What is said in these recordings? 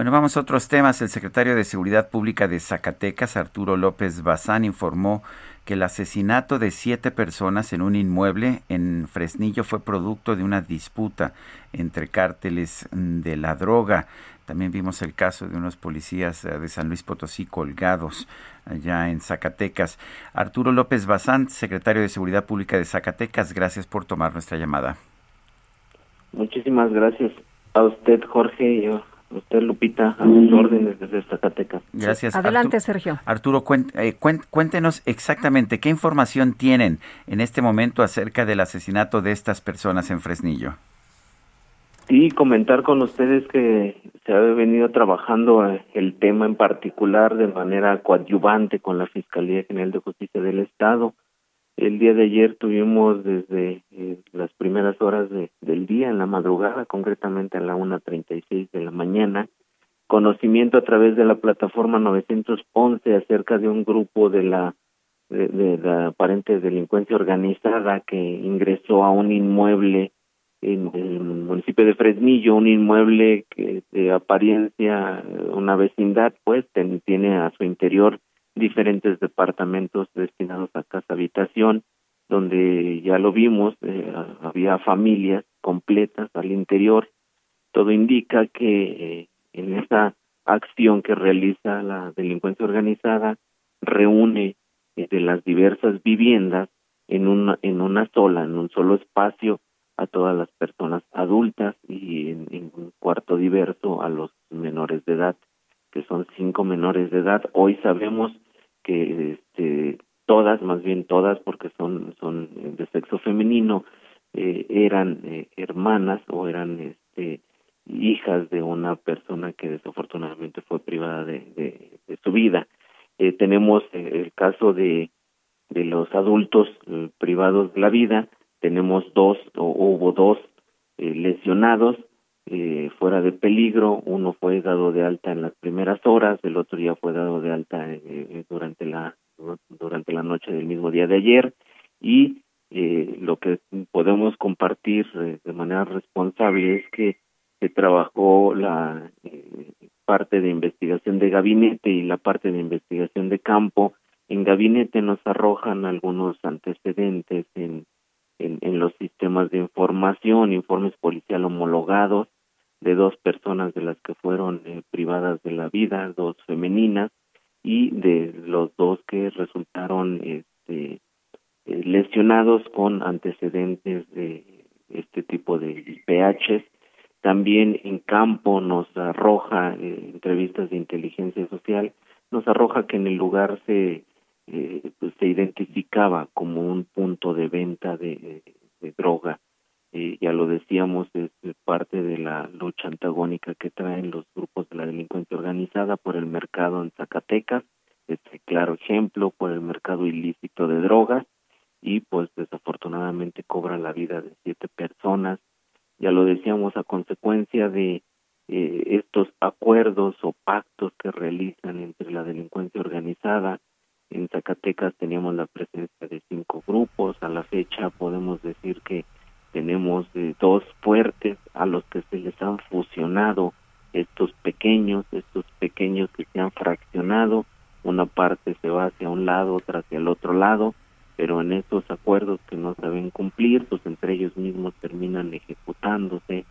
Bueno, vamos a otros temas. El secretario de Seguridad Pública de Zacatecas, Arturo López Bazán, informó que el asesinato de siete personas en un inmueble en Fresnillo fue producto de una disputa entre cárteles de la droga. También vimos el caso de unos policías eh, de San Luis Potosí colgados allá en Zacatecas. Arturo López Bazán, secretario de Seguridad Pública de Zacatecas, gracias por tomar nuestra llamada. Muchísimas gracias a usted, Jorge, y a usted, Lupita, a sus órdenes desde Zacatecas. Gracias. Adelante, Sergio. Arturo, eh, cuéntenos exactamente qué información tienen en este momento acerca del asesinato de estas personas en Fresnillo. Sí, comentar con ustedes que se ha venido trabajando eh, el tema en particular de manera coadyuvante con la Fiscalía General de Justicia del Estado. El día de ayer tuvimos desde eh, las primeras horas del día, en la madrugada, concretamente a la 1.36 de la mañana, conocimiento a través de la plataforma 911 acerca de un grupo de la de la aparente delincuencia organizada que ingresó a un inmueble en el municipio de Fresnillo, un inmueble que de apariencia una vecindad, pues tiene a su interior diferentes departamentos destinados a casa habitación, donde ya lo vimos, eh, había familias completas al interior. Todo indica que eh, en esa acción que realiza la delincuencia organizada reúne eh, de las diversas viviendas en una en una sola, en un solo espacio a todas las personas adultas y en, un cuarto diverso a los menores de edad, que son cinco menores de edad. Hoy sabemos que este, todas, más bien todas, porque son, son de sexo femenino, eh, eran eh, hermanas o eran este, hijas de una persona que desafortunadamente fue privada de, de, su vida. Eh, tenemos el caso de, de los adultos privados de la vida, tenemos dos o hubo dos eh, lesionados eh, fuera de peligro uno fue dado de alta en las primeras horas el otro ya fue dado de alta eh, durante la durante la noche del mismo día de ayer. Y lo que podemos compartir de manera responsable es que se trabajó la parte de investigación de gabinete y la parte de investigación de campo. En gabinete nos arrojan algunos antecedentes en en, los sistemas de información, informes policial homologados de dos personas de las que fueron eh, privadas de la vida, dos femeninas, y de los dos que resultaron este, eh, lesionados con antecedentes de este tipo de IPHs. También en campo nos arroja eh, entrevistas de inteligencia social, nos arroja que en el lugar se eh, pues se identificaba como un punto de venta de, droga. Eh, ya lo decíamos, es parte de la lucha antagónica que traen los grupos de la delincuencia organizada por el mercado en Zacatecas, este claro ejemplo, por el mercado ilícito de drogas y pues desafortunadamente cobra la vida de siete personas. Ya lo decíamos a consecuencia de eh, estos acuerdos o pactos que realizan entre la delincuencia organizada en Zacatecas teníamos la presencia de cinco grupos. A la fecha podemos decir que tenemos eh, dos fuertes a los que se les han fusionado estos pequeños, estos pequeños que se han fraccionado. Una parte se va hacia un lado, otra hacia el otro lado, pero en estos acuerdos que no saben cumplir, pues entre ellos mismos terminan ejecutándose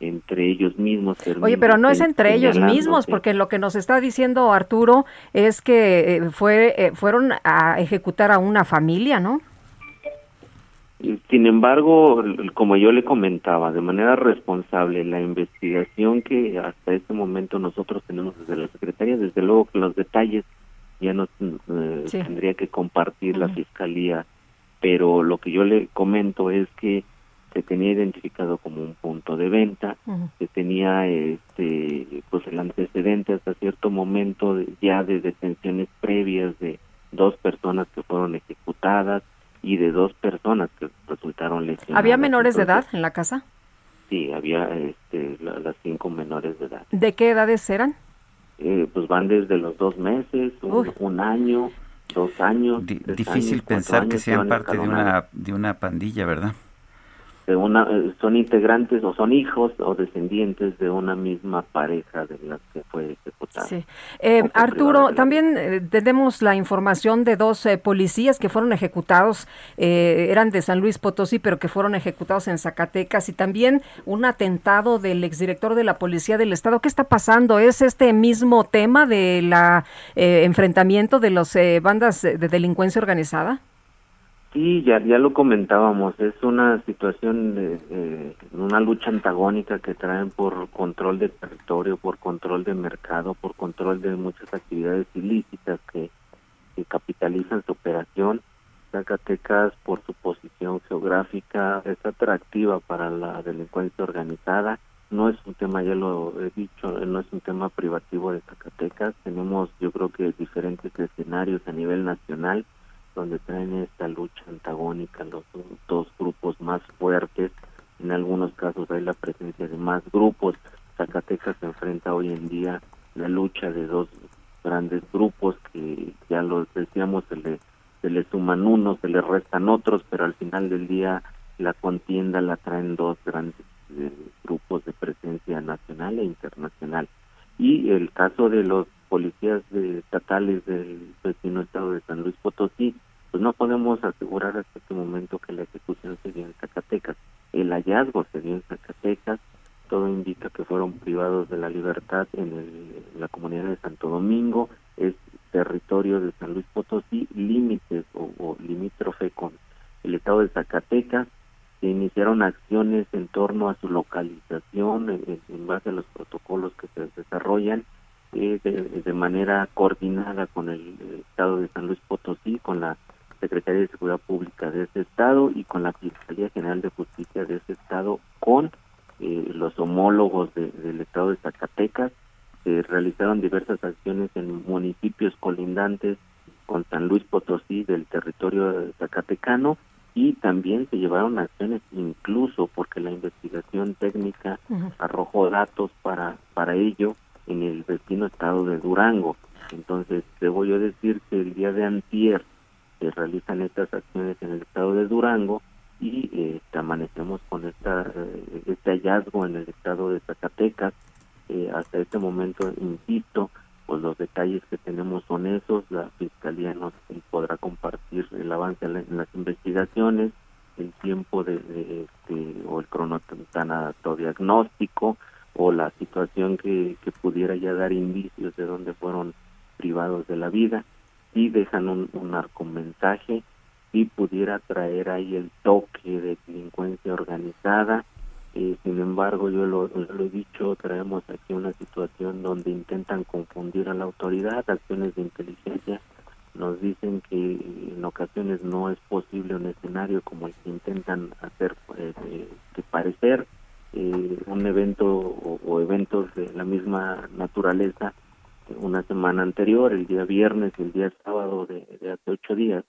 entre ellos mismos. Oye, pero no es entre ellos mismos, porque lo que nos está diciendo Arturo es que eh, fue eh, fueron a ejecutar a una familia, ¿no? Sin embargo, como yo le comentaba, de manera responsable, la investigación que hasta este momento nosotros tenemos desde la Secretaría, desde luego que los detalles ya nos eh, tendría que compartir la Fiscalía, pero lo que yo le comento es que se tenía identificado como un punto de venta, se tenía este pues el antecedente hasta cierto momento ya de detenciones previas de dos personas que fueron ejecutadas y de dos personas que resultaron lesionadas. ¿Había menores de edad en la casa? Sí, había este, las cinco menores de edad. ¿De qué edades eran? Eh, pues van desde los dos meses, un, año, dos años. difícil pensar que sean parte de una, de una pandilla, ¿verdad? Una, eh, son integrantes o son hijos o descendientes de una misma pareja de las que fue ejecutada. Sí. Eh, Arturo, también eh, tenemos la información de dos policías que fueron ejecutados, eran de San Luis Potosí, pero que fueron ejecutados en Zacatecas y también un atentado del exdirector de la Policía del Estado. ¿Qué está pasando? ¿Es este mismo tema de la enfrentamiento de las bandas de delincuencia organizada? Sí, ya, ya lo comentábamos, es una situación, de, una lucha antagónica que traen por control de territorio, por control de mercado, por control de muchas actividades ilícitas que, capitalizan su operación. Zacatecas, por su posición geográfica, es atractiva para la delincuencia organizada. No es un tema, ya lo he dicho, no es un tema privativo de Zacatecas. Tenemos, yo creo que diferentes escenarios a nivel nacional donde traen esta lucha antagónica los dos grupos más fuertes. En algunos casos hay la presencia de más grupos. Zacatecas se enfrenta hoy en día la lucha de dos grandes grupos que ya lo decíamos, se le, se le suman unos, se le restan otros, pero al final del día la contienda la traen dos grandes eh, grupos de presencia nacional e internacional. Y el caso de los policías estatales del vecino estado de San Luis Potosí, pues no podemos asegurar hasta este momento que la ejecución se dio en Zacatecas. El hallazgo se dio en Zacatecas, todo indica que fueron privados de la libertad en, la comunidad de Santo Domingo, es territorio de San Luis Potosí, límites o, limítrofe con el estado de Zacatecas, se iniciaron acciones en torno a su localización en base a los protocolos que se desarrollan de, manera coordinada con el Estado de San Luis Potosí, con la Secretaría de Seguridad Pública de ese Estado y con la Fiscalía General de Justicia de ese Estado, con eh, los homólogos del Estado de Zacatecas. Se realizaron diversas acciones en municipios colindantes con San Luis Potosí del territorio zacatecano y también se llevaron acciones incluso porque la investigación técnica arrojó datos para para ello en el vecino estado de Durango. Entonces, debo yo decir que el día de antier se realizan estas acciones en el estado de Durango y eh, amanecemos con esta, eh, este hallazgo en el estado de Zacatecas. Eh, hasta este momento, insisto, pues los detalles que tenemos son esos. La Fiscalía nos podrá compartir el avance en las investigaciones, el tiempo de, este, o el cronotanatodiagnóstico, diagnóstico, o la situación que, pudiera ya dar indicios de dónde fueron privados de la vida y dejan un, un narcomensaje y pudiera traer ahí el toque de delincuencia organizada. Eh, sin embargo yo lo, lo, he dicho traemos aquí una situación donde intentan confundir a la autoridad. Acciones de inteligencia nos dicen que en ocasiones no es posible un escenario como el que intentan hacer eh, que parecer eh, un evento o, eventos de la misma naturaleza una semana anterior, el día viernes y el día sábado de, hace ocho días,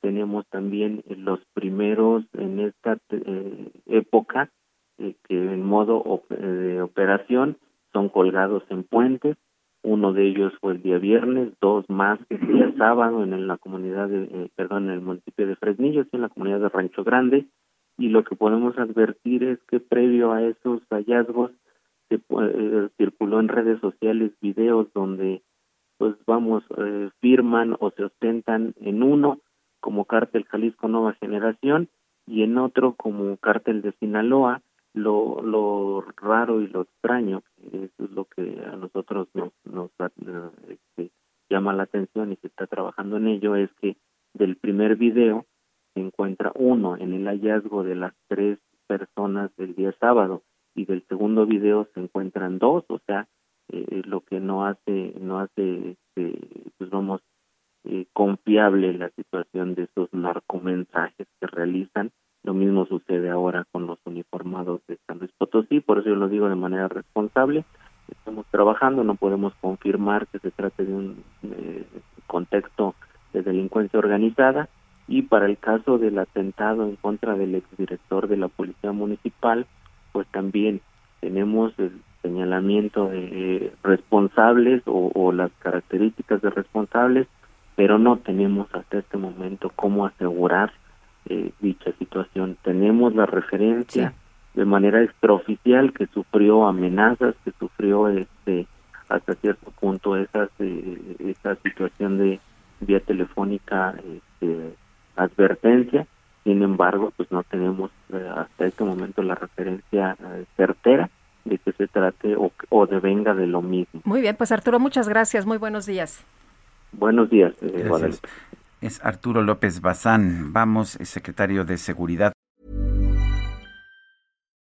teníamos también los primeros en esta eh, época eh, que en modo de operación son colgados en puentes. Uno de ellos fue el día viernes, dos más el día sábado en la comunidad de, perdón, en el municipio de Fresnillo, en la comunidad de Rancho Grande, y lo que podemos advertir es que previo a esos hallazgos se eh, circuló en redes sociales videos donde pues vamos eh, firman o se ostentan en uno como cártel Jalisco Nueva Generación y en otro como cártel de Sinaloa lo lo raro y lo extraño eso es lo que a nosotros nos nos este, llama la atención y se está trabajando en ello es que del primer video se encuentra uno en el hallazgo de las tres personas del día sábado y del segundo video se encuentran dos, o sea, eh, lo que no hace, no hace, este, pues vamos, eh, confiable la situación de esos narcomensajes que realizan Lo mismo sucede ahora con los uniformados de San Luis Potosí, por eso yo lo digo de manera responsable. Estamos trabajando, no podemos confirmar que se trate de un eh, contexto de delincuencia organizada y para el caso del atentado en contra del exdirector de la Policía Municipal, pues también tenemos el señalamiento de responsables o, las características de responsables, pero no tenemos hasta este momento cómo asegurar eh, dicha situación. Tenemos la referencia de manera extraoficial que sufrió amenazas, que sufrió este hasta cierto punto esas eh, esa situación de vía telefónica este, advertencia sin embargo pues no tenemos eh, hasta este momento la referencia eh, certera de que se trate o, o venga de lo mismo. Muy bien pues Arturo muchas gracias. Muy buenos días. Buenos días eh, es Arturo López Bazán. Vamos secretario de seguridad